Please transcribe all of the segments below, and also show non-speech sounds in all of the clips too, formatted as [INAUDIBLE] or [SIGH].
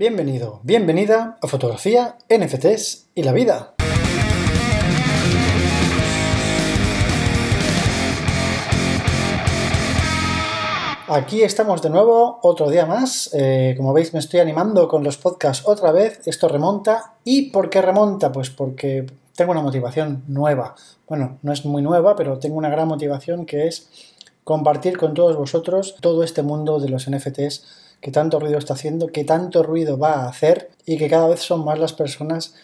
Bienvenido, bienvenida a Fotografía, NFTs y la vida. Aquí estamos de nuevo, otro día más. Eh, como veis, me estoy animando con los podcasts otra vez. Esto remonta. ¿Y por qué remonta? Pues porque tengo una motivación nueva. Bueno, no es muy nueva, pero tengo una gran motivación que es compartir con todos vosotros todo este mundo de los NFTs que tanto ruido está haciendo, que tanto ruido va a hacer y que cada vez son más las personas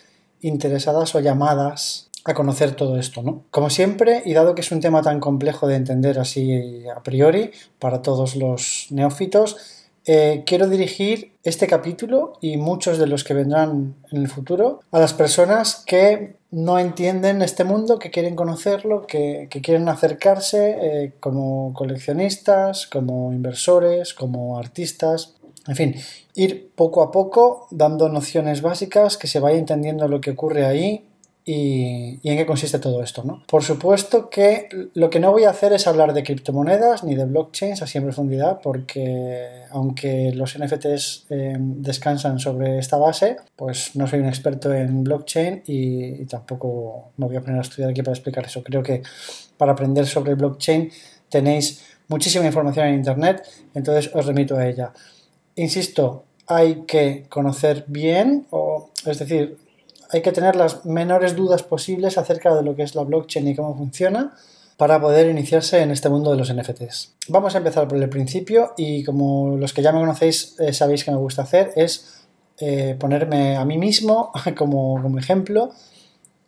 interesadas o llamadas a conocer todo esto, ¿no? Como siempre, y dado que es un tema tan complejo de entender así a priori para todos los neófitos, eh, quiero dirigir este capítulo y muchos de los que vendrán en el futuro a las personas que no entienden este mundo, que quieren conocerlo, que, quieren acercarse eh, como coleccionistas, como inversores, como artistas, en fin, ir poco a poco dando nociones básicas, que se vaya entendiendo lo que ocurre ahí y, en qué consiste todo esto. ¿no? Por supuesto que lo que no voy a hacer es hablar de criptomonedas ni de blockchains así en profundidad, porque aunque los NFTs eh, descansan sobre esta base, pues no soy un experto en blockchain y, tampoco me voy a poner a estudiar aquí para explicar eso. Creo que para aprender sobre blockchain tenéis muchísima información en Internet, entonces os remito a ella. Insisto, hay que conocer bien, o, es decir, hay que tener las menores dudas posibles acerca de lo que es la blockchain y cómo funciona para poder iniciarse en este mundo de los NFTs. Vamos a empezar por el principio y como los que ya me conocéis eh, sabéis que me gusta hacer es eh, ponerme a mí mismo [LAUGHS] como, como ejemplo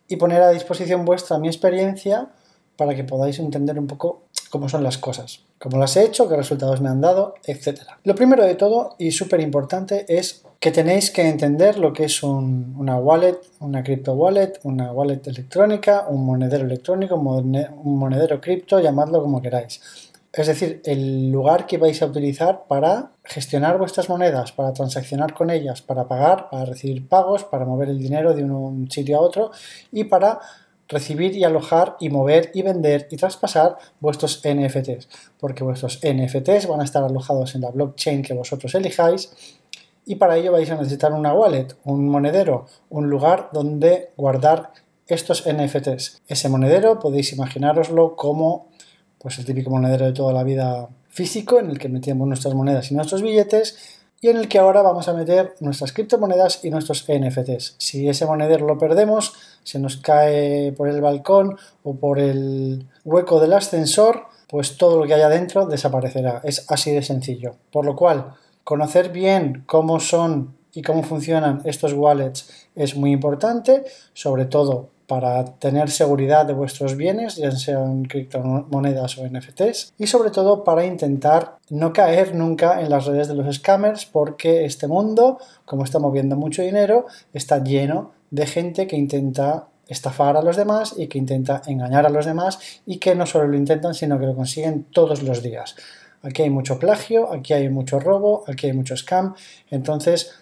y poner a disposición vuestra mi experiencia para que podáis entender un poco cómo son las cosas, cómo las he hecho, qué resultados me han dado, etc. Lo primero de todo y súper importante es que tenéis que entender lo que es una wallet, una crypto wallet, una wallet electrónica, un monedero electrónico, un monedero cripto, llamadlo como queráis. Es decir, el lugar que vais a utilizar para gestionar vuestras monedas, para transaccionar con ellas, para pagar, para recibir pagos, para mover el dinero de un sitio a otro y para recibir y alojar y mover y vender y traspasar vuestros NFTs, porque vuestros NFTs van a estar alojados en la blockchain que vosotros elijáis y para ello vais a necesitar una wallet, un monedero, un lugar donde guardar estos NFTs. Ese monedero podéis imaginároslo como pues el típico monedero de toda la vida físico en el que metemos nuestras monedas y nuestros billetes y en el que ahora vamos a meter nuestras criptomonedas y nuestros NFTs. Si ese monedero lo perdemos, se nos cae por el balcón o por el hueco del ascensor, pues todo lo que haya dentro desaparecerá. Es así de sencillo. Por lo cual, conocer bien cómo son y cómo funcionan estos wallets es muy importante, sobre todo para tener seguridad de vuestros bienes, ya sean criptomonedas o NFTs, y sobre todo para intentar no caer nunca en las redes de los scammers, porque este mundo, como está moviendo mucho dinero, está lleno de gente que intenta estafar a los demás y que intenta engañar a los demás y que no solo lo intentan, sino que lo consiguen todos los días. Aquí hay mucho plagio, aquí hay mucho robo, aquí hay mucho scam, entonces,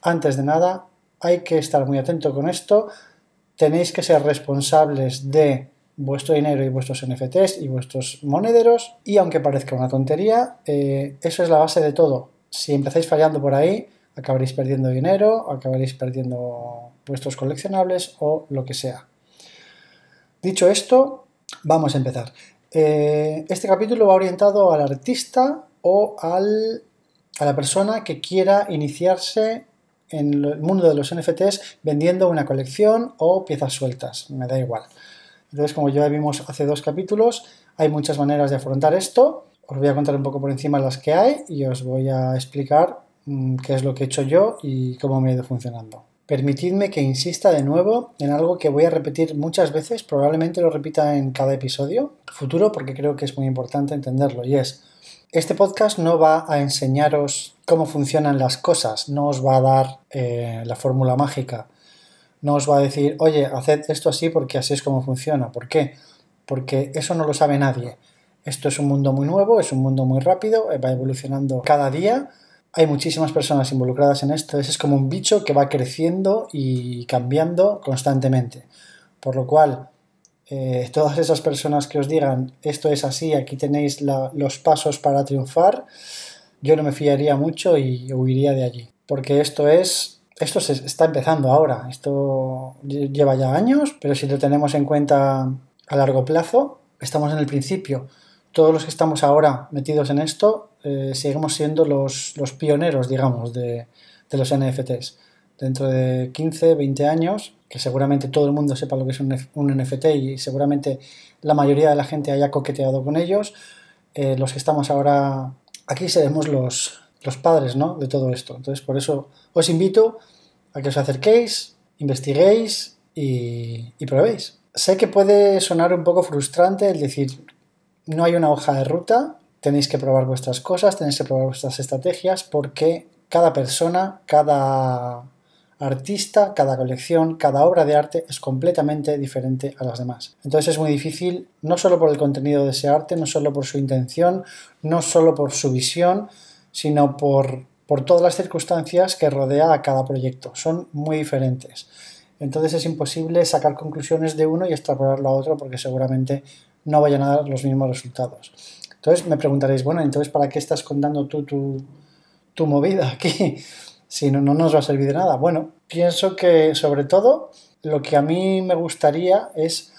antes de nada, hay que estar muy atento con esto tenéis que ser responsables de vuestro dinero y vuestros NFTs y vuestros monederos y aunque parezca una tontería, eh, eso es la base de todo. Si empezáis fallando por ahí, acabaréis perdiendo dinero, acabaréis perdiendo vuestros coleccionables o lo que sea. Dicho esto, vamos a empezar. Eh, este capítulo va orientado al artista o al, a la persona que quiera iniciarse en el mundo de los NFTs vendiendo una colección o piezas sueltas, me da igual. Entonces, como ya vimos hace dos capítulos, hay muchas maneras de afrontar esto. Os voy a contar un poco por encima las que hay y os voy a explicar mm, qué es lo que he hecho yo y cómo me ha ido funcionando. Permitidme que insista de nuevo en algo que voy a repetir muchas veces, probablemente lo repita en cada episodio futuro porque creo que es muy importante entenderlo y es este podcast no va a enseñaros cómo funcionan las cosas, no os va a dar eh, la fórmula mágica, no os va a decir, oye, haced esto así porque así es como funciona. ¿Por qué? Porque eso no lo sabe nadie. Esto es un mundo muy nuevo, es un mundo muy rápido, eh, va evolucionando cada día. Hay muchísimas personas involucradas en esto. Es como un bicho que va creciendo y cambiando constantemente. Por lo cual, eh, todas esas personas que os digan esto es así, aquí tenéis los pasos para triunfar, yo no me fiaría mucho y huiría de allí. porque esto es esto se está empezando ahora, esto lleva ya años, pero si lo tenemos en cuenta a largo plazo, estamos en el principio. Todos los que estamos ahora metidos en esto, eh, seguimos siendo los, pioneros, digamos, de, de, los NFTs. Dentro de 15, 20 años, seguramente todo el mundo sepa lo que es un, NFT y seguramente la mayoría de la gente haya coqueteado con ellos, eh, los que estamos ahora aquí seremos los, los padres ¿no? de todo esto. Entonces, por eso os invito a que os acerquéis, investiguéis y, probéis. Sé que puede sonar un poco frustrante el decir, no hay una hoja de ruta, tenéis que probar vuestras cosas, tenéis que probar vuestras estrategias, porque cada persona, cada artista, cada colección, cada obra de arte es completamente diferente a las demás. Entonces es muy difícil, no solo por el contenido de ese arte, no solo por su intención, no solo por su visión, sino por, todas las circunstancias que rodea a cada proyecto. Son muy diferentes. Entonces es imposible sacar conclusiones de uno y extrapolarlo a otro porque seguramente no vayan a dar los mismos resultados. Entonces me preguntaréis, bueno, entonces ¿para qué estás contando tú tu, movida aquí? Si no, no nos va a servir de nada. Bueno, pienso que sobre todo lo que a mí me gustaría es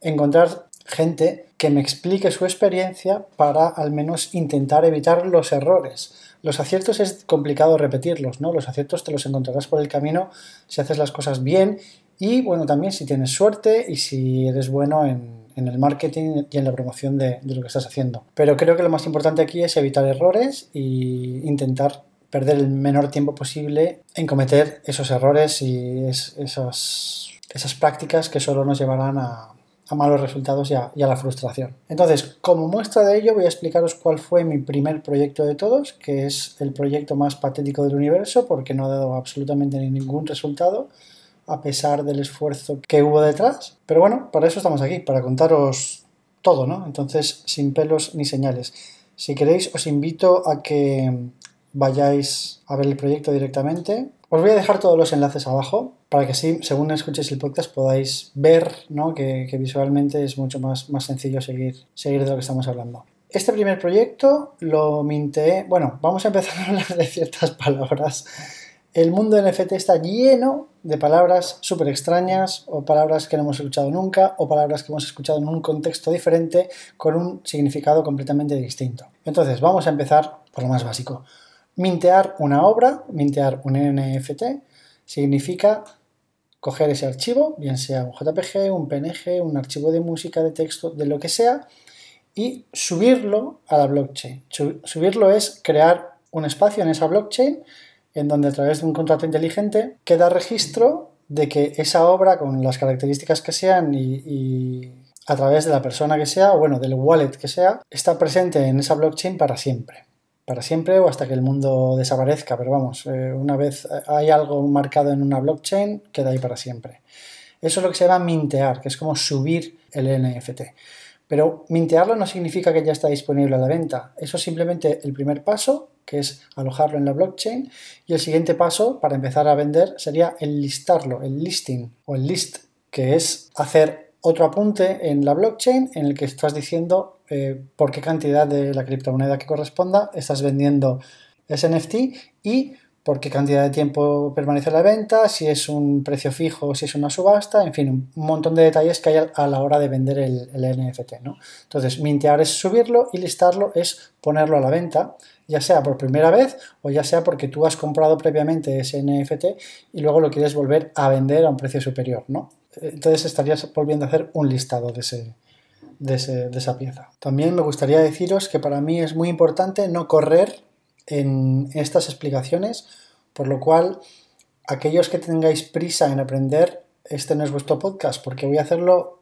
encontrar gente que me explique su experiencia para al menos intentar evitar los errores. Los aciertos es complicado repetirlos, ¿no? Los aciertos te los encontrarás por el camino si haces las cosas bien y, bueno, también si tienes suerte y si eres bueno en, el marketing y en la promoción de, lo que estás haciendo. Pero creo que lo más importante aquí es evitar errores e intentar perder el menor tiempo posible en cometer esos errores y esas, esas prácticas que solo nos llevarán a, a malos resultados y a, la frustración. Entonces, como muestra de ello, voy a explicaros cuál fue mi primer proyecto de todos, que es el proyecto más patético del universo, porque no ha dado absolutamente ningún resultado, a pesar del esfuerzo que hubo detrás. Pero bueno, para eso estamos aquí, para contaros todo, ¿no? Entonces, sin pelos ni señales. Si queréis, os invito a que vayáis a ver el proyecto directamente. Os voy a dejar todos los enlaces abajo para que así, según escuchéis el podcast, podáis ver ¿no? que, visualmente es mucho más, más sencillo seguir, seguir de lo que estamos hablando. Este primer proyecto lo minteé. Bueno, vamos a empezar a hablar de ciertas palabras. El mundo NFT está lleno de palabras súper extrañas o palabras que no hemos escuchado nunca o palabras que hemos escuchado en un contexto diferente con un significado completamente distinto. Entonces, vamos a empezar por lo más básico. Mintear una obra, mintear un NFT, significa coger ese archivo, bien sea un JPG, un PNG, un archivo de música, de texto, de lo que sea, y subirlo a la blockchain. Subirlo es crear un espacio en esa blockchain en donde a través de un contrato inteligente queda registro de que esa obra, con las características que sean y, a través de la persona que sea, o bueno, del wallet que sea, está presente en esa blockchain para siempre para siempre o hasta que el mundo desaparezca, pero vamos, eh, una vez hay algo marcado en una blockchain, queda ahí para siempre. Eso es lo que se llama mintear, que es como subir el NFT. Pero mintearlo no significa que ya está disponible a la venta. Eso es simplemente el primer paso, que es alojarlo en la blockchain. Y el siguiente paso para empezar a vender sería el listarlo, el listing o el list, que es hacer otro apunte en la blockchain en el que estás diciendo eh, por qué cantidad de la criptomoneda que corresponda estás vendiendo ese NFT y por qué cantidad de tiempo permanece la venta, si es un precio fijo, si es una subasta, en fin, un montón de detalles que hay a la hora de vender el, NFT. ¿no? Entonces, mintear es subirlo y listarlo es ponerlo a la venta, ya sea por primera vez o ya sea porque tú has comprado previamente ese NFT y luego lo quieres volver a vender a un precio superior. ¿no? Entonces estarías volviendo a hacer un listado de, ese, de, esa pieza. También me gustaría deciros que para mí es muy importante no correr en estas explicaciones, por lo cual aquellos que tengáis prisa en aprender, este no es vuestro podcast, porque voy a hacerlo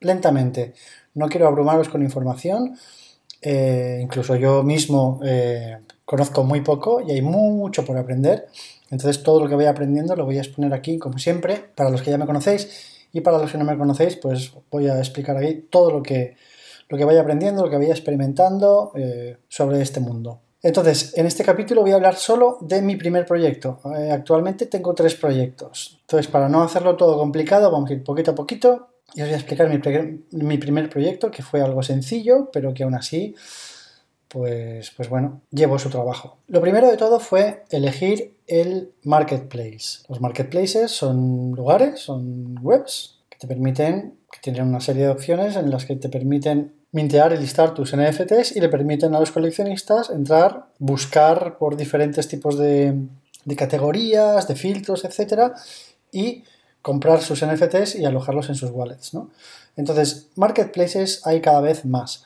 lentamente. No quiero abrumaros con información, eh, incluso yo mismo eh, conozco muy poco y hay mucho por aprender. Entonces todo lo que voy aprendiendo lo voy a exponer aquí, como siempre, para los que ya me conocéis y para los que no me conocéis, pues voy a explicar aquí todo lo que, lo que vaya aprendiendo, lo que vaya experimentando eh, sobre este mundo. Entonces, en este capítulo voy a hablar solo de mi primer proyecto. Eh, actualmente tengo tres proyectos. Entonces, para no hacerlo todo complicado, vamos a ir poquito a poquito y os voy a explicar mi, mi primer proyecto, que fue algo sencillo, pero que aún así, pues, pues bueno, llevo su trabajo. Lo primero de todo fue elegir el marketplace. Los marketplaces son lugares, son webs que te permiten, que tienen una serie de opciones en las que te permiten mintear y listar tus NFTs y le permiten a los coleccionistas entrar, buscar por diferentes tipos de, categorías, de filtros, etcétera, y comprar sus NFTs y alojarlos en sus wallets. Entonces, marketplaces hay cada vez más.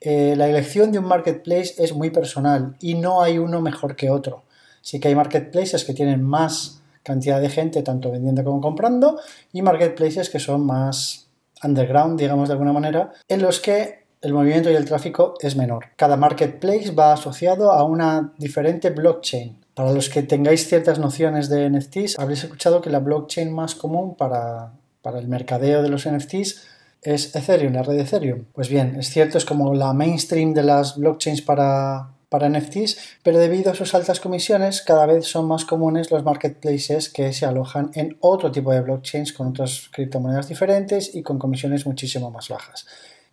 Eh, la elección de un marketplace es muy personal y no hay uno mejor que otro. Sí que hay marketplaces que tienen más cantidad de gente, tanto vendiendo como comprando, y marketplaces que son más underground, digamos de alguna manera, en los que el movimiento y el tráfico es menor. Cada marketplace va asociado a una diferente blockchain. Para los que tengáis ciertas nociones de NFTs, habréis escuchado que la blockchain más común para, para el mercadeo de los NFTs es Ethereum, la red de Ethereum. Pues bien, es cierto, es como la mainstream de las blockchains para, para NFTs, pero debido a sus altas comisiones, cada vez son más comunes los marketplaces que se alojan en otro tipo de blockchains con otras criptomonedas diferentes y con comisiones muchísimo más bajas.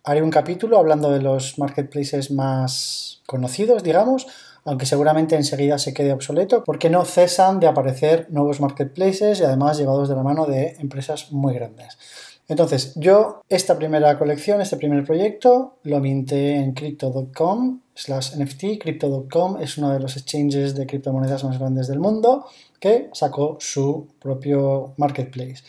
Haré un capítulo hablando de los marketplaces más conocidos, digamos, aunque seguramente enseguida se quede obsoleto, porque no cesan de aparecer nuevos marketplaces y además llevados de la mano de empresas muy grandes. Entonces, yo esta primera colección, este primer proyecto, lo minté en crypto.com slash NFT. Crypto.com es uno de los exchanges de criptomonedas más grandes del mundo que sacó su propio marketplace.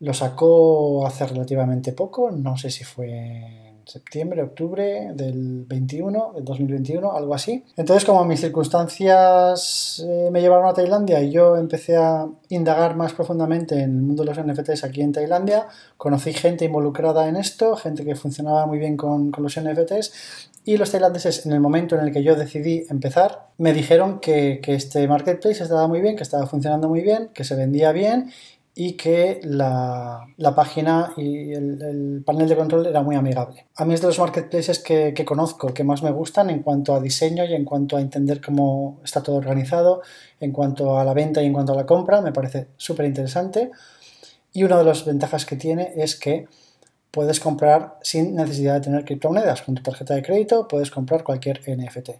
Lo sacó hace relativamente poco, no sé si fue septiembre, octubre del 21, del 2021, algo así. Entonces, como mis circunstancias eh, me llevaron a Tailandia y yo empecé a indagar más profundamente en el mundo de los NFTs aquí en Tailandia, conocí gente involucrada en esto, gente que funcionaba muy bien con, con los NFTs y los tailandeses, en el momento en el que yo decidí empezar, me dijeron que, que, este marketplace estaba muy bien, que estaba funcionando muy bien, que se vendía bien y que la, página y el, panel de control era muy amigable. A mí es de los marketplaces que, conozco, que más me gustan en cuanto a diseño y en cuanto a entender cómo está todo organizado, en cuanto a la venta y en cuanto a la compra, me parece súper interesante. Y una de las ventajas que tiene es que puedes comprar sin necesidad de tener criptomonedas. Con tu tarjeta de crédito puedes comprar cualquier NFT.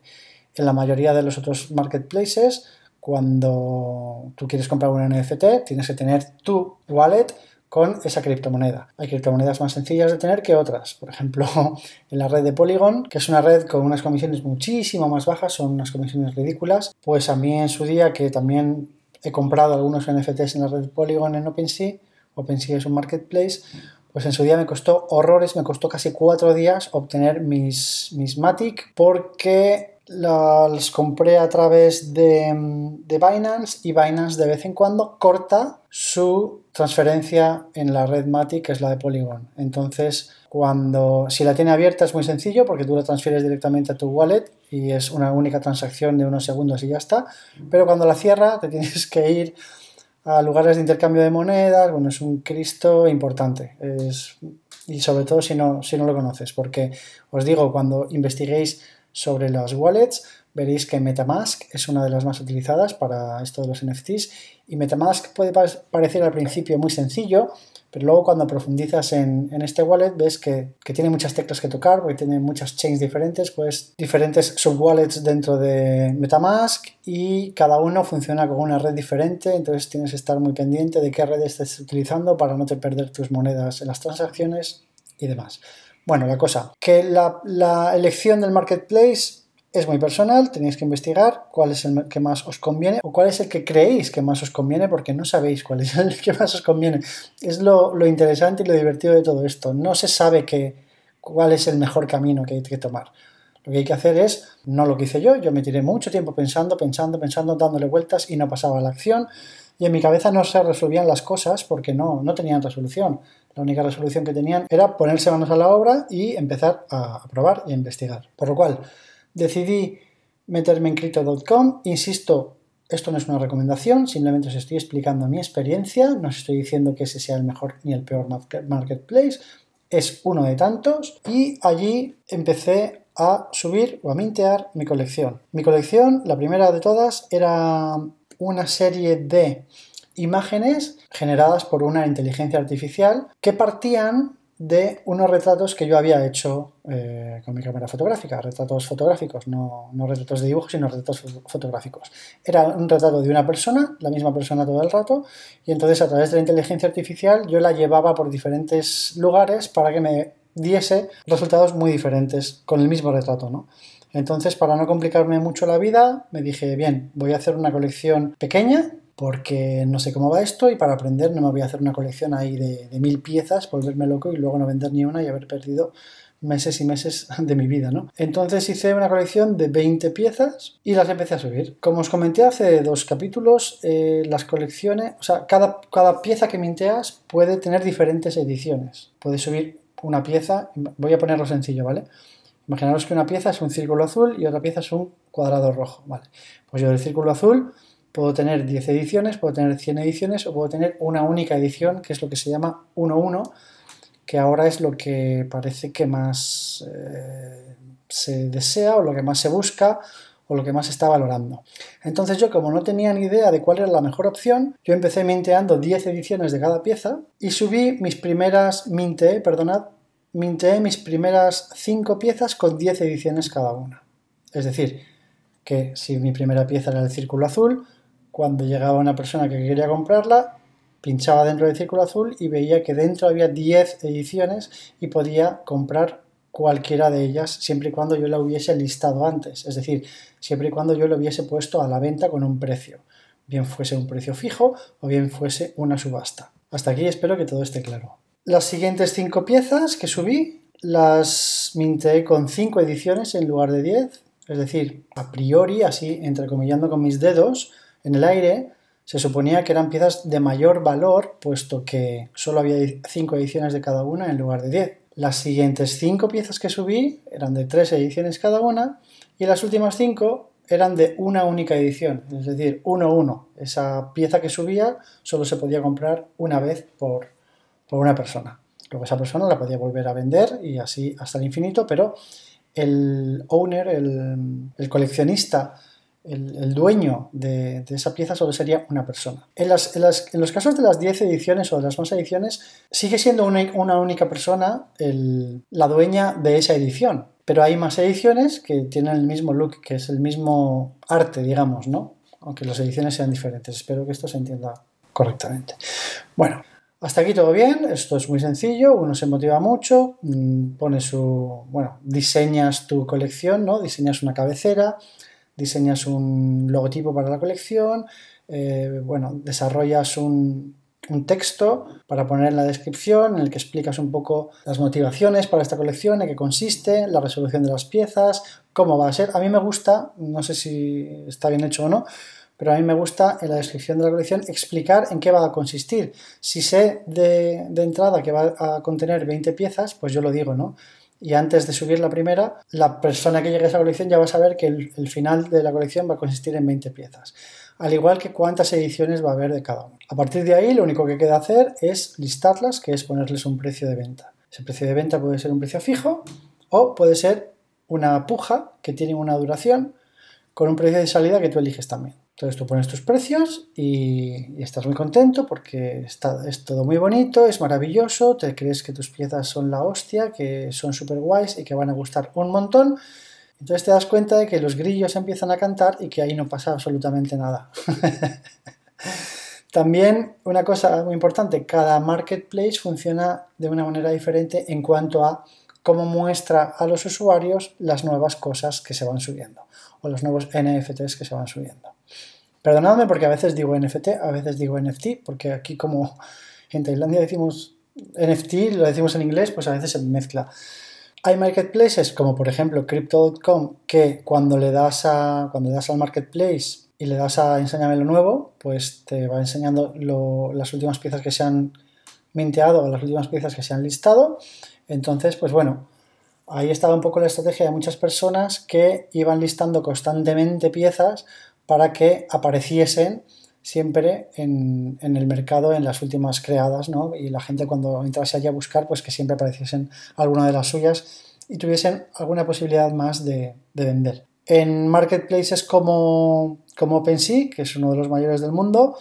En la mayoría de los otros marketplaces cuando tú quieres comprar un NFT, tienes que tener tu wallet con esa criptomoneda. Hay criptomonedas más sencillas de tener que otras. Por ejemplo, [LAUGHS] en la red de Polygon, que es una red con unas comisiones muchísimo más bajas, son unas comisiones ridículas. Pues a mí en su día, que también he comprado algunos NFTs en la red de Polygon en OpenSea, OpenSea es un marketplace, pues en su día me costó horrores, me costó casi cuatro días obtener mis, mis Matic porque las compré a través de, Binance y Binance de vez en cuando corta su transferencia en la red Matic, que es la de Polygon. Entonces, cuando si la tiene abierta es muy sencillo porque tú la transfieres directamente a tu wallet y es una única transacción de unos segundos y ya está. Pero cuando la cierra te tienes que ir a lugares de intercambio de monedas. Bueno, es un Cristo importante. y sobre todo si no, si no lo conoces, porque os digo, cuando investiguéis sobre las wallets, veréis que Metamask es una de las más utilizadas para esto de los NFTs y Metamask puede parecer al principio muy sencillo, pero luego cuando profundizas en, este wallet ves que, tiene muchas teclas que tocar, porque tiene muchas chains diferentes, pues diferentes subwallets dentro de Metamask y cada uno funciona con una red diferente, entonces tienes que estar muy pendiente de qué red estés utilizando para no te perder tus monedas en las transacciones y demás. Bueno, la cosa, que la, elección del marketplace es muy personal, tenéis que investigar cuál es el que más os conviene o cuál es el que creéis que más os conviene porque no sabéis cuál es [LAUGHS] el que más os conviene. Es lo, interesante y lo divertido de todo esto. No se sabe cuál es el mejor camino que hay que tomar. Lo que hay que hacer es, no lo que hice yo, yo me tiré mucho tiempo pensando, pensando, pensando, dándole vueltas y no pasaba la acción y en mi cabeza no se resolvían las cosas porque no, no tenían resolución. La única resolución que tenían era ponerse manos a la obra y empezar a probar y a investigar. Por lo cual decidí meterme en crypto.com. Insisto, esto no es una recomendación, simplemente os estoy explicando mi experiencia. No os estoy diciendo que ese sea el mejor ni el peor marketplace. Es uno de tantos. Y allí empecé a subir o a mintear mi colección. Mi colección, la primera de todas, era una serie de imágenes generadas por una inteligencia artificial que partían de unos retratos que yo había hecho eh, con mi cámara fotográfica, retratos fotográficos, no, no, retratos de dibujo, sino retratos fotográficos. Era un retrato de una persona, la misma persona todo el rato, y entonces a través de la inteligencia artificial yo la llevaba por diferentes lugares para que me diese resultados muy diferentes con el mismo retrato, ¿no? Entonces, para no complicarme mucho la vida, me dije, bien, voy a hacer una colección pequeña porque no sé cómo va esto y para aprender no me voy a hacer una colección ahí de, mil piezas, volverme loco y luego no vender ni una y haber perdido meses y meses [LAUGHS] de mi vida, ¿no? Entonces hice una colección de 20 piezas y las empecé a subir. Como os comenté hace dos capítulos, eh, las colecciones, o sea, cada, cada pieza que minteas puede tener diferentes ediciones. Puedes subir una pieza, voy a ponerlo sencillo, ¿vale? Imaginaros que una pieza es un círculo azul y otra pieza es un cuadrado rojo, ¿vale? Pues yo del círculo azul Puedo tener 10 ediciones, puedo tener 100 ediciones o puedo tener una única edición, que es lo que se llama 1-1, que ahora es lo que parece que más eh, se desea o lo que más se busca o lo que más se está valorando. Entonces yo como no tenía ni idea de cuál era la mejor opción, yo empecé minteando 10 ediciones de cada pieza y subí mis primeras, minteé, perdonad, minteé mis primeras 5 piezas con 10 ediciones cada una. Es decir, que si mi primera pieza era el círculo azul, cuando llegaba una persona que quería comprarla, pinchaba dentro del círculo azul y veía que dentro había 10 ediciones y podía comprar cualquiera de ellas siempre y cuando yo la hubiese listado antes, es decir, siempre y cuando yo lo hubiese puesto a la venta con un precio, bien fuese un precio fijo o bien fuese una subasta. Hasta aquí espero que todo esté claro. Las siguientes 5 piezas que subí las minté con 5 ediciones en lugar de 10, es decir, a priori, así entrecomillando con mis dedos, en el aire, se suponía que eran piezas de mayor valor, puesto que solo había 5 ediciones de cada una en lugar de 10. Las siguientes 5 piezas que subí eran de 3 ediciones cada una y las últimas 5 eran de una única edición, es decir, 1-1. Esa pieza que subía solo se podía comprar una vez por, una persona. Luego esa persona la podía volver a vender y así hasta el infinito, pero el owner, el coleccionista el, dueño de, esa pieza solo sería una persona. En, los casos de las 10 ediciones o de las más ediciones, sigue siendo una, única persona la dueña de esa edición. Pero hay más ediciones que tienen el mismo look, que es el mismo arte, digamos, ¿no? Aunque las ediciones sean diferentes. Espero que esto se entienda correctamente. Bueno, hasta aquí todo bien, esto es muy sencillo, uno se motiva mucho, mm, pone su, bueno, diseñas tu colección, ¿no? Diseñas una cabecera, diseñas un logotipo para la colección, eh, bueno, desarrollas un, texto para poner en la descripción en el que explicas un poco las motivaciones para esta colección, en qué consiste, la resolución de las piezas, cómo va a ser. A mí me gusta, no sé si está bien hecho o no, pero a mí me gusta en la descripción de la colección explicar en qué va a consistir. Si sé de, de entrada que va a contener 20 piezas, pues yo lo digo, ¿no? Y antes de subir la primera, la persona que llegue a esa colección ya va a saber que el, final de la colección va a consistir en 20 piezas, al igual que cuántas ediciones va a haber de cada una. A partir de ahí, lo único que queda hacer es listarlas, que es ponerles un precio de venta. Ese precio de venta puede ser un precio fijo o puede ser una puja que tiene una duración con un precio de salida que tú eliges también. Entonces tú pones tus precios y, estás muy contento porque está, es todo muy bonito, es maravilloso, te crees que tus piezas son la hostia, que son súper guays y que van a gustar un montón. Entonces te das cuenta de que los grillos empiezan a cantar y que ahí no pasa absolutamente nada. [LAUGHS] También una cosa muy importante, cada marketplace funciona de una manera diferente en cuanto a cómo muestra a los usuarios las nuevas cosas que se van subiendo o los nuevos NFTs que se van subiendo. Perdonadme porque a veces digo NFT, a veces digo NFT, porque aquí como en Tailandia decimos NFT, lo decimos en inglés, pues a veces se mezcla. Hay marketplaces como por ejemplo Crypto.com que cuando le das a cuando das al marketplace y le das a enséñame lo nuevo, pues te va enseñando las últimas piezas que se han minteado o las últimas piezas que se han listado. Entonces, pues bueno, ahí estaba un poco la estrategia de muchas personas que iban listando constantemente piezas para que apareciesen siempre en, el mercado en las últimas creadas, ¿no? Y la gente cuando entrase allí a buscar, pues que siempre apareciesen alguna de las suyas y tuviesen alguna posibilidad más de, vender. En marketplaces como, como OpenSea, que es uno de los mayores del mundo,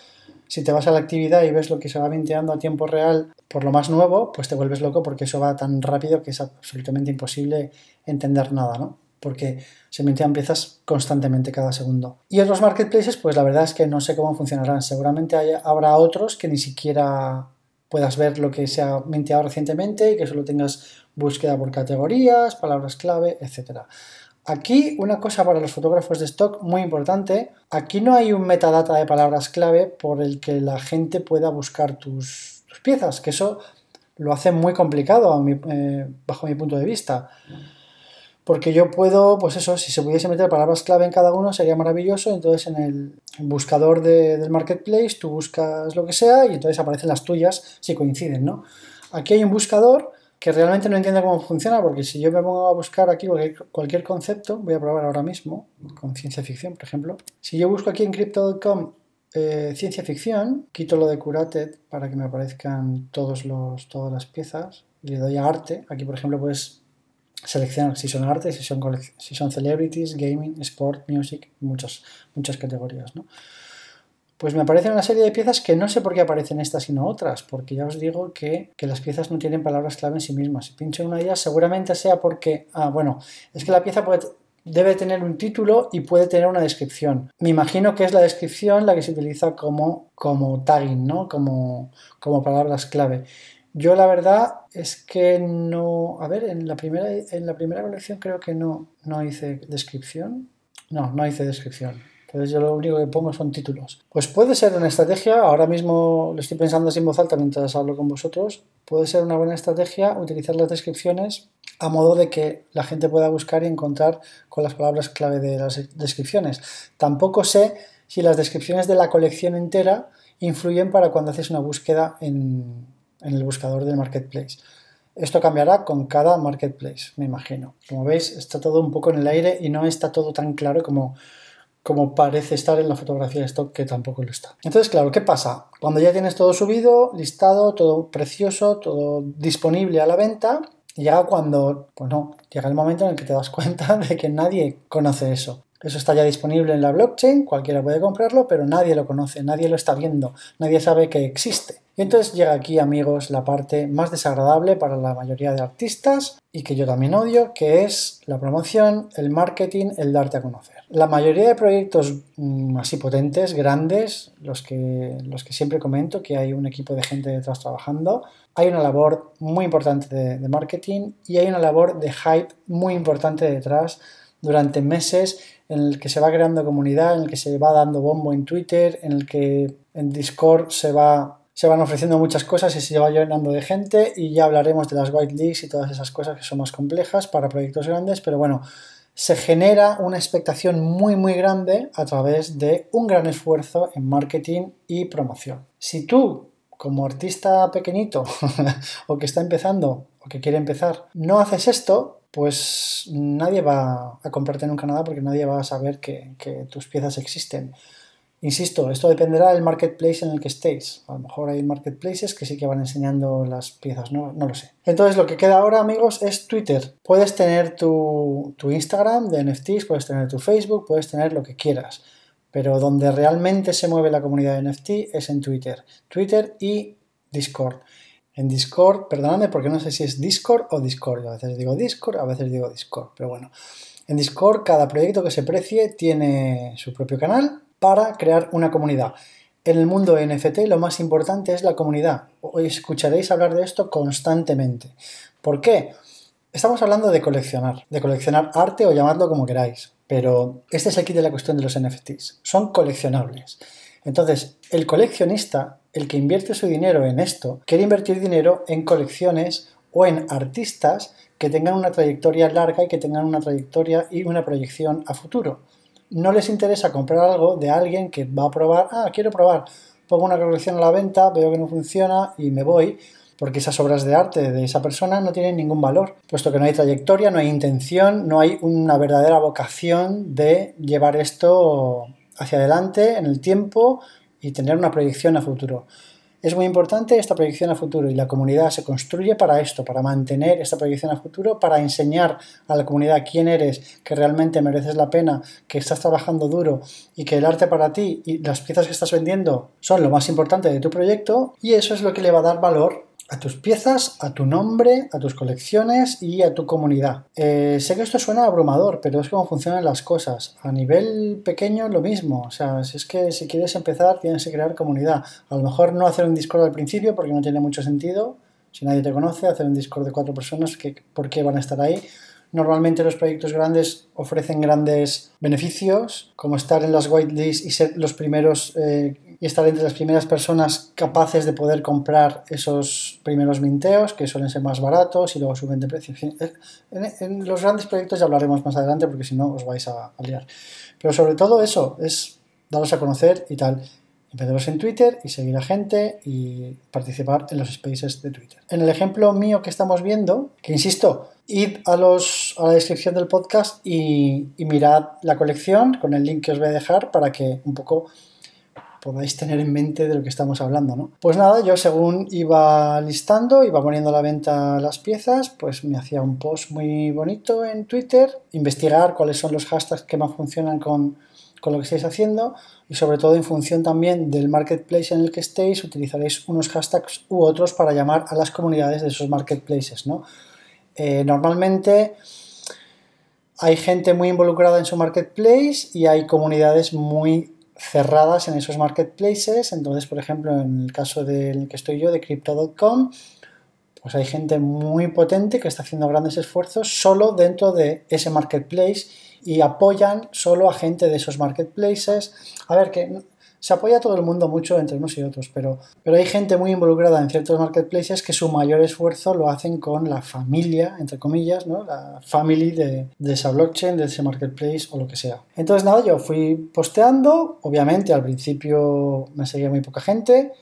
Si te vas a la actividad y ves lo que se va minteando a tiempo real por lo más nuevo, pues te vuelves loco porque eso va tan rápido que es absolutamente imposible entender nada, ¿no? Porque se mintean piezas constantemente cada segundo. Y otros marketplaces, pues la verdad es que no sé cómo funcionarán. Seguramente habrá otros que ni siquiera puedas ver lo que se ha minteado recientemente y que solo tengas búsqueda por categorías, palabras clave, etc. Aquí una cosa para los fotógrafos de stock muy importante, aquí no hay un metadata de palabras clave por el que la gente pueda buscar tus, piezas, que eso lo hace muy complicado eh, bajo mi punto de vista. Porque yo puedo, pues eso, si se pudiese meter palabras clave en cada uno sería maravilloso. Entonces en el buscador del marketplace tú buscas lo que sea y entonces aparecen las tuyas si coinciden, ¿no? Aquí hay un buscador que realmente no entiendo cómo funciona, porque si yo me pongo a buscar aquí cualquier, concepto, voy a probar ahora mismo, con ciencia ficción, por ejemplo, si yo busco aquí en crypto.com eh, ciencia ficción, quito lo de curated para que me aparezcan todos los, todas las piezas, y le doy a arte, aquí por ejemplo puedes seleccionar si son arte, si son, si son celebrities, gaming, sport, music, muchas, muchas categorías, ¿no? pues me aparecen una serie de piezas que no sé por qué aparecen estas y no otras, porque ya os digo que, las piezas no tienen palabras clave en sí mismas. Si pincho una de ellas, seguramente sea porque, ah, bueno, es que la pieza debe tener un título y puede tener una descripción. Me imagino que es la descripción la que se utiliza como, como tagging, ¿no? Como, como palabras clave. Yo la verdad es que no, a ver, en la primera, en la primera colección creo que no, no hice descripción. No, no hice descripción. Entonces yo lo único que pongo son títulos. Pues puede ser una estrategia, ahora mismo lo estoy pensando en voz alta mientras hablo con vosotros, puede ser una buena estrategia utilizar las descripciones a modo de que la gente pueda buscar y encontrar con las palabras clave de las descripciones. Tampoco sé si las descripciones de la colección entera influyen para cuando haces una búsqueda en, en el buscador del marketplace. Esto cambiará con cada marketplace, me imagino. Como veis, está todo un poco en el aire y no está todo tan claro como como parece estar en la fotografía de stock, que tampoco lo está. Entonces, claro, ¿qué pasa? Cuando ya tienes todo subido, listado, todo precioso, todo disponible a la venta, llega cuando, pues no, llega el momento en el que te das cuenta de que nadie conoce eso. Eso está ya disponible en la blockchain, cualquiera puede comprarlo, pero nadie lo conoce, nadie lo está viendo, nadie sabe que existe. Y entonces llega aquí, amigos, la parte más desagradable para la mayoría de artistas y que yo también odio, que es la promoción, el marketing, el darte a conocer. La mayoría de proyectos mm, así potentes, grandes, los que, los que siempre comento, que hay un equipo de gente detrás trabajando, hay una labor muy importante de marketing y hay una labor de hype muy importante detrás durante meses en el que se va creando comunidad, en el que se va dando bombo en Twitter, en el que en Discord se va se van ofreciendo muchas cosas y se va llenando de gente y ya hablaremos de las white leagues y todas esas cosas que son más complejas para proyectos grandes, pero bueno, se genera una expectación muy muy grande a través de un gran esfuerzo en marketing y promoción. Si tú como artista pequeñito [LAUGHS] o que está empezando o que quiere empezar, no haces esto, pues nadie va a comprarte nunca nada porque nadie va a saber que, tus piezas existen. Insisto, esto dependerá del marketplace en el que estéis. A lo mejor hay marketplaces que sí que van enseñando las piezas, no, no lo sé. Entonces lo que queda ahora, amigos, es Twitter. Puedes tener tu, tu Instagram de NFTs, puedes tener tu Facebook, puedes tener lo que quieras. Pero donde realmente se mueve la comunidad de NFT es en Twitter. Twitter y Discord. En Discord, perdóname porque no sé si es Discord o Discord. A veces digo Discord, a veces digo Discord. Pero bueno, en Discord cada proyecto que se precie tiene su propio canal para crear una comunidad. En el mundo NFT lo más importante es la comunidad. Hoy escucharéis hablar de esto constantemente. ¿Por qué? Estamos hablando de coleccionar, de coleccionar arte o llamadlo como queráis, pero este es el kit de la cuestión de los NFTs. Son coleccionables. Entonces, el coleccionista, el que invierte su dinero en esto, quiere invertir dinero en colecciones o en artistas que tengan una trayectoria larga y que tengan una trayectoria y una proyección a futuro. No les interesa comprar algo de alguien que va a probar, ah, quiero probar, pongo una colección a la venta, veo que no funciona y me voy, porque esas obras de arte de esa persona no tienen ningún valor, puesto que no hay trayectoria, no hay intención, no hay una verdadera vocación de llevar esto hacia adelante en el tiempo y tener una proyección a futuro. Es muy importante esta proyección a futuro y la comunidad se construye para esto, para mantener esta proyección a futuro, para enseñar a la comunidad quién eres, que realmente mereces la pena, que estás trabajando duro y que el arte para ti y las piezas que estás vendiendo son lo más importante de tu proyecto y eso es lo que le va a dar valor a tus piezas, a tu nombre, a tus colecciones y a tu comunidad. Eh, sé que esto suena abrumador, pero es como funcionan las cosas. A nivel pequeño lo mismo. O sea, si es que si quieres empezar tienes que crear comunidad. A lo mejor no hacer un Discord al principio porque no tiene mucho sentido. Si nadie te conoce, hacer un Discord de cuatro personas, que, ¿por qué van a estar ahí? Normalmente los proyectos grandes ofrecen grandes beneficios, como estar en las whitelists y ser los primeros eh, y estar entre las primeras personas capaces de poder comprar esos primeros minteos, que suelen ser más baratos y luego suben de precio. En, los grandes proyectos ya hablaremos más adelante porque si no os vais a, liar. Pero sobre todo eso, es daros a conocer y tal. Empezaros en Twitter y seguir a gente y participar en los spaces de Twitter. En el ejemplo mío que estamos viendo, que insisto, id a, los, a la descripción del podcast y, y mirad la colección con el link que os voy a dejar para que un poco podáis tener en mente de lo que estamos hablando, ¿no? Pues nada, yo según iba listando, iba poniendo a la venta las piezas, pues me hacía un post muy bonito en Twitter, investigar cuáles son los hashtags que más funcionan con, con lo que estáis haciendo y sobre todo en función también del marketplace en el que estéis, utilizaréis unos hashtags u otros para llamar a las comunidades de esos marketplaces, ¿no? Eh, normalmente hay gente muy involucrada en su marketplace y hay comunidades muy cerradas en esos marketplaces. Entonces, por ejemplo, en el caso del que estoy yo, de Crypto.com, pues hay gente muy potente que está haciendo grandes esfuerzos solo dentro de ese marketplace y apoyan solo a gente de esos marketplaces. A ver, que se apoya a todo el mundo mucho entre unos y otros, pero, pero hay gente muy involucrada en ciertos marketplaces que su mayor esfuerzo lo hacen con la familia, entre comillas, ¿no? la family de, de esa blockchain, de ese marketplace o lo que sea. Entonces nada, yo fui posteando, obviamente al principio me seguía muy poca gente,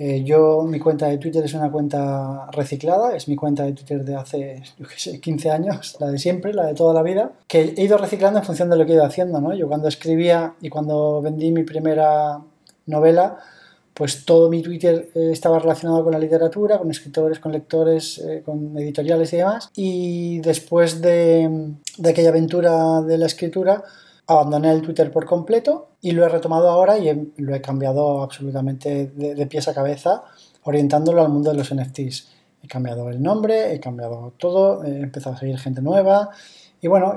eh, yo, mi cuenta de Twitter es una cuenta reciclada, es mi cuenta de Twitter de hace, yo qué sé, 15 años, la de siempre, la de toda la vida, que he ido reciclando en función de lo que he ido haciendo, ¿no? Yo cuando escribía y cuando vendí mi primera novela, pues todo mi Twitter eh, estaba relacionado con la literatura, con escritores, con lectores, eh, con editoriales y demás. Y después de, de aquella aventura de la escritura, abandoné el Twitter por completo y lo he retomado ahora y lo he cambiado absolutamente de, pies a cabeza, orientándolo al mundo de los NFTs. He cambiado el nombre, he cambiado todo, he empezado a seguir gente nueva y bueno,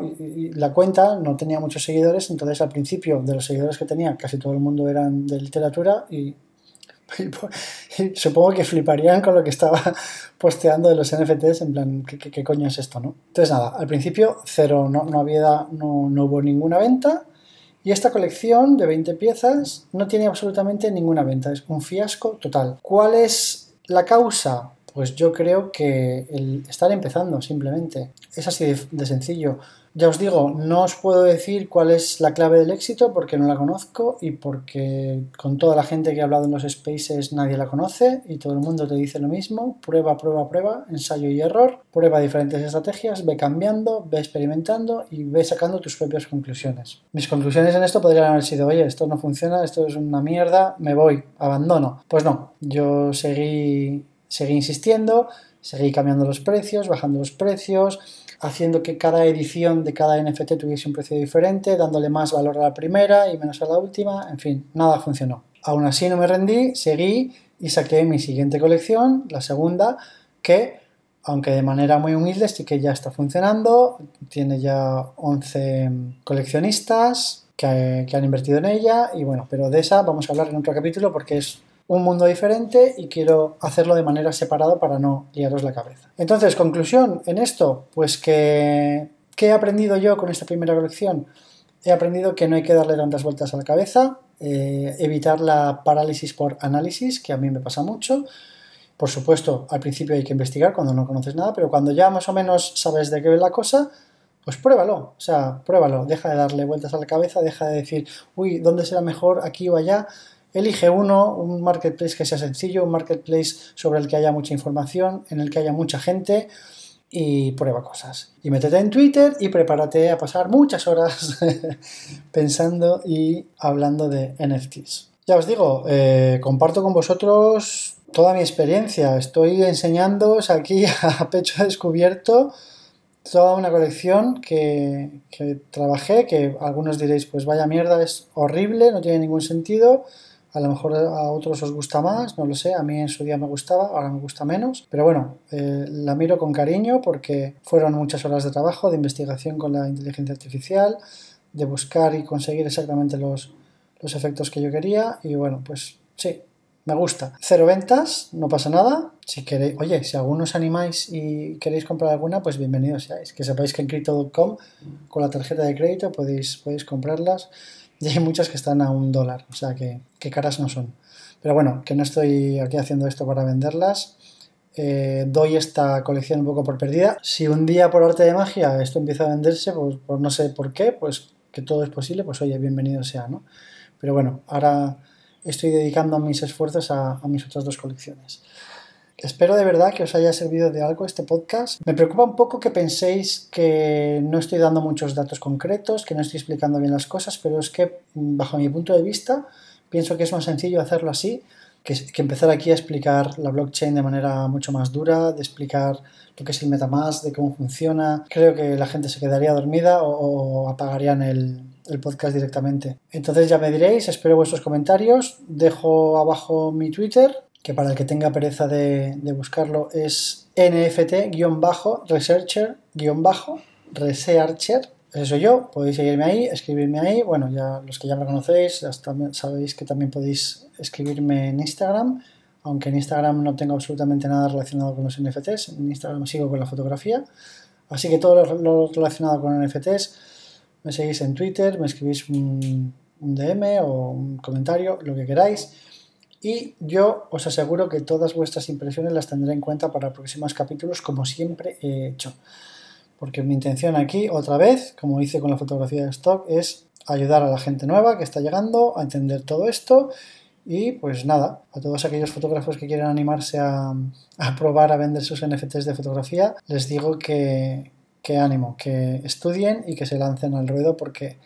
la cuenta no tenía muchos seguidores, entonces al principio de los seguidores que tenía casi todo el mundo eran de literatura y [LAUGHS] supongo que fliparían con lo que estaba [LAUGHS] posteando de los NFTs, en plan, ¿qué, coño es esto, no? Entonces nada, al principio cero, no, no había, no, no hubo ninguna venta, y esta colección de 20 piezas no tiene absolutamente ninguna venta, es un fiasco total. ¿Cuál es la causa? Pues yo creo que el estar empezando simplemente. Es así de sencillo. Ya os digo, no os puedo decir cuál es la clave del éxito porque no la conozco y porque con toda la gente que ha hablado en los spaces nadie la conoce y todo el mundo te dice lo mismo. Prueba, prueba, prueba, ensayo y error. Prueba diferentes estrategias, ve cambiando, ve experimentando y ve sacando tus propias conclusiones. Mis conclusiones en esto podrían haber sido, oye, esto no funciona, esto es una mierda, me voy, abandono. Pues no, yo seguí, seguí insistiendo, seguí cambiando los precios, bajando los precios haciendo que cada edición de cada NFT tuviese un precio diferente, dándole más valor a la primera y menos a la última, en fin, nada funcionó. Aún así no me rendí, seguí y saqué mi siguiente colección, la segunda, que aunque de manera muy humilde sí que ya está funcionando, tiene ya 11 coleccionistas que, han invertido en ella y bueno, pero de esa vamos a hablar en otro capítulo porque es un mundo diferente y quiero hacerlo de manera separada para no liaros la cabeza. Entonces, conclusión en esto, pues que ¿qué he aprendido yo con esta primera colección? He aprendido que no hay que darle tantas vueltas a la cabeza, eh, evitar la parálisis por análisis, que a mí me pasa mucho. Por supuesto, al principio hay que investigar cuando no conoces nada, pero cuando ya más o menos sabes de qué es la cosa, pues pruébalo, o sea, pruébalo, deja de darle vueltas a la cabeza, deja de decir, uy, ¿dónde será mejor aquí o allá? Elige uno, un marketplace que sea sencillo, un marketplace sobre el que haya mucha información, en el que haya mucha gente y prueba cosas. Y métete en Twitter y prepárate a pasar muchas horas [LAUGHS] pensando y hablando de NFTs. Ya os digo, eh, comparto con vosotros toda mi experiencia. Estoy enseñándoos aquí [LAUGHS] a pecho descubierto toda una colección que, que, trabajé, que algunos diréis, pues vaya mierda, es horrible, no tiene ningún sentido. A lo mejor a otros os gusta más, no lo sé, a mí en su día me gustaba, ahora me gusta menos. Pero bueno, eh, la miro con cariño porque fueron muchas horas de trabajo, de investigación con la inteligencia artificial, de buscar y conseguir exactamente los, los efectos que yo quería. Y bueno, pues sí, me gusta. Cero ventas, no pasa nada. Si queréis, oye, si algunos animáis y queréis comprar alguna, pues bienvenidos seáis. Que sepáis que en crypto.com con la tarjeta de crédito podéis, podéis comprarlas. Y hay muchas que están a un dólar, o sea que, caras no son. Pero bueno, que no estoy aquí haciendo esto para venderlas. Eh, doy esta colección un poco por perdida. Si un día por arte de magia esto empieza a venderse, pues por no sé por qué, pues que todo es posible, pues oye, bienvenido sea, ¿no? Pero bueno, ahora estoy dedicando mis esfuerzos a, mis otras dos colecciones. Espero de verdad que os haya servido de algo este podcast. Me preocupa un poco que penséis que no estoy dando muchos datos concretos, que no estoy explicando bien las cosas, pero es que bajo mi punto de vista pienso que es más sencillo hacerlo así que, empezar aquí a explicar la blockchain de manera mucho más dura, de explicar lo que es el MetaMask, de cómo funciona. Creo que la gente se quedaría dormida o apagarían el, el podcast directamente. Entonces ya me diréis, espero vuestros comentarios. Dejo abajo mi Twitter, que para el que tenga pereza de, buscarlo es nft-researcher-researcher. Ese soy yo, podéis seguirme ahí, escribirme ahí. Bueno, ya los que ya me conocéis, hasta sabéis que también podéis escribirme en Instagram, aunque en Instagram no tengo absolutamente nada relacionado con los NFTs, en Instagram sigo con la fotografía. Así que todo lo relacionado con NFTs me seguís en Twitter, me escribís un, DM o un comentario, lo que queráis. Y yo os aseguro que todas vuestras impresiones las tendré en cuenta para próximos capítulos, como siempre he hecho. Porque mi intención aquí, otra vez, como hice con la fotografía de stock, es ayudar a la gente nueva que está llegando a entender todo esto. Y pues nada, a todos aquellos fotógrafos que quieran animarse a, probar a vender sus NFTs de fotografía, les digo que, que ánimo, que estudien y que se lancen al ruedo porque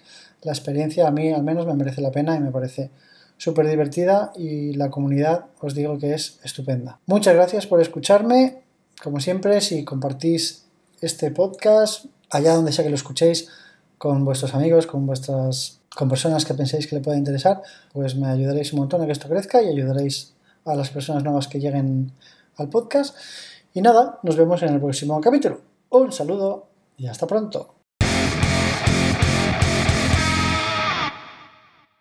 la experiencia a mí al menos me merece la pena y me parece súper divertida y la comunidad os digo que es estupenda. Muchas gracias por escucharme. Como siempre, si compartís este podcast allá donde sea que lo escuchéis con vuestros amigos, con vuestras con personas que penséis que le pueda interesar, pues me ayudaréis un montón a que esto crezca y ayudaréis a las personas nuevas que lleguen al podcast. Y nada, nos vemos en el próximo capítulo. Un saludo y hasta pronto.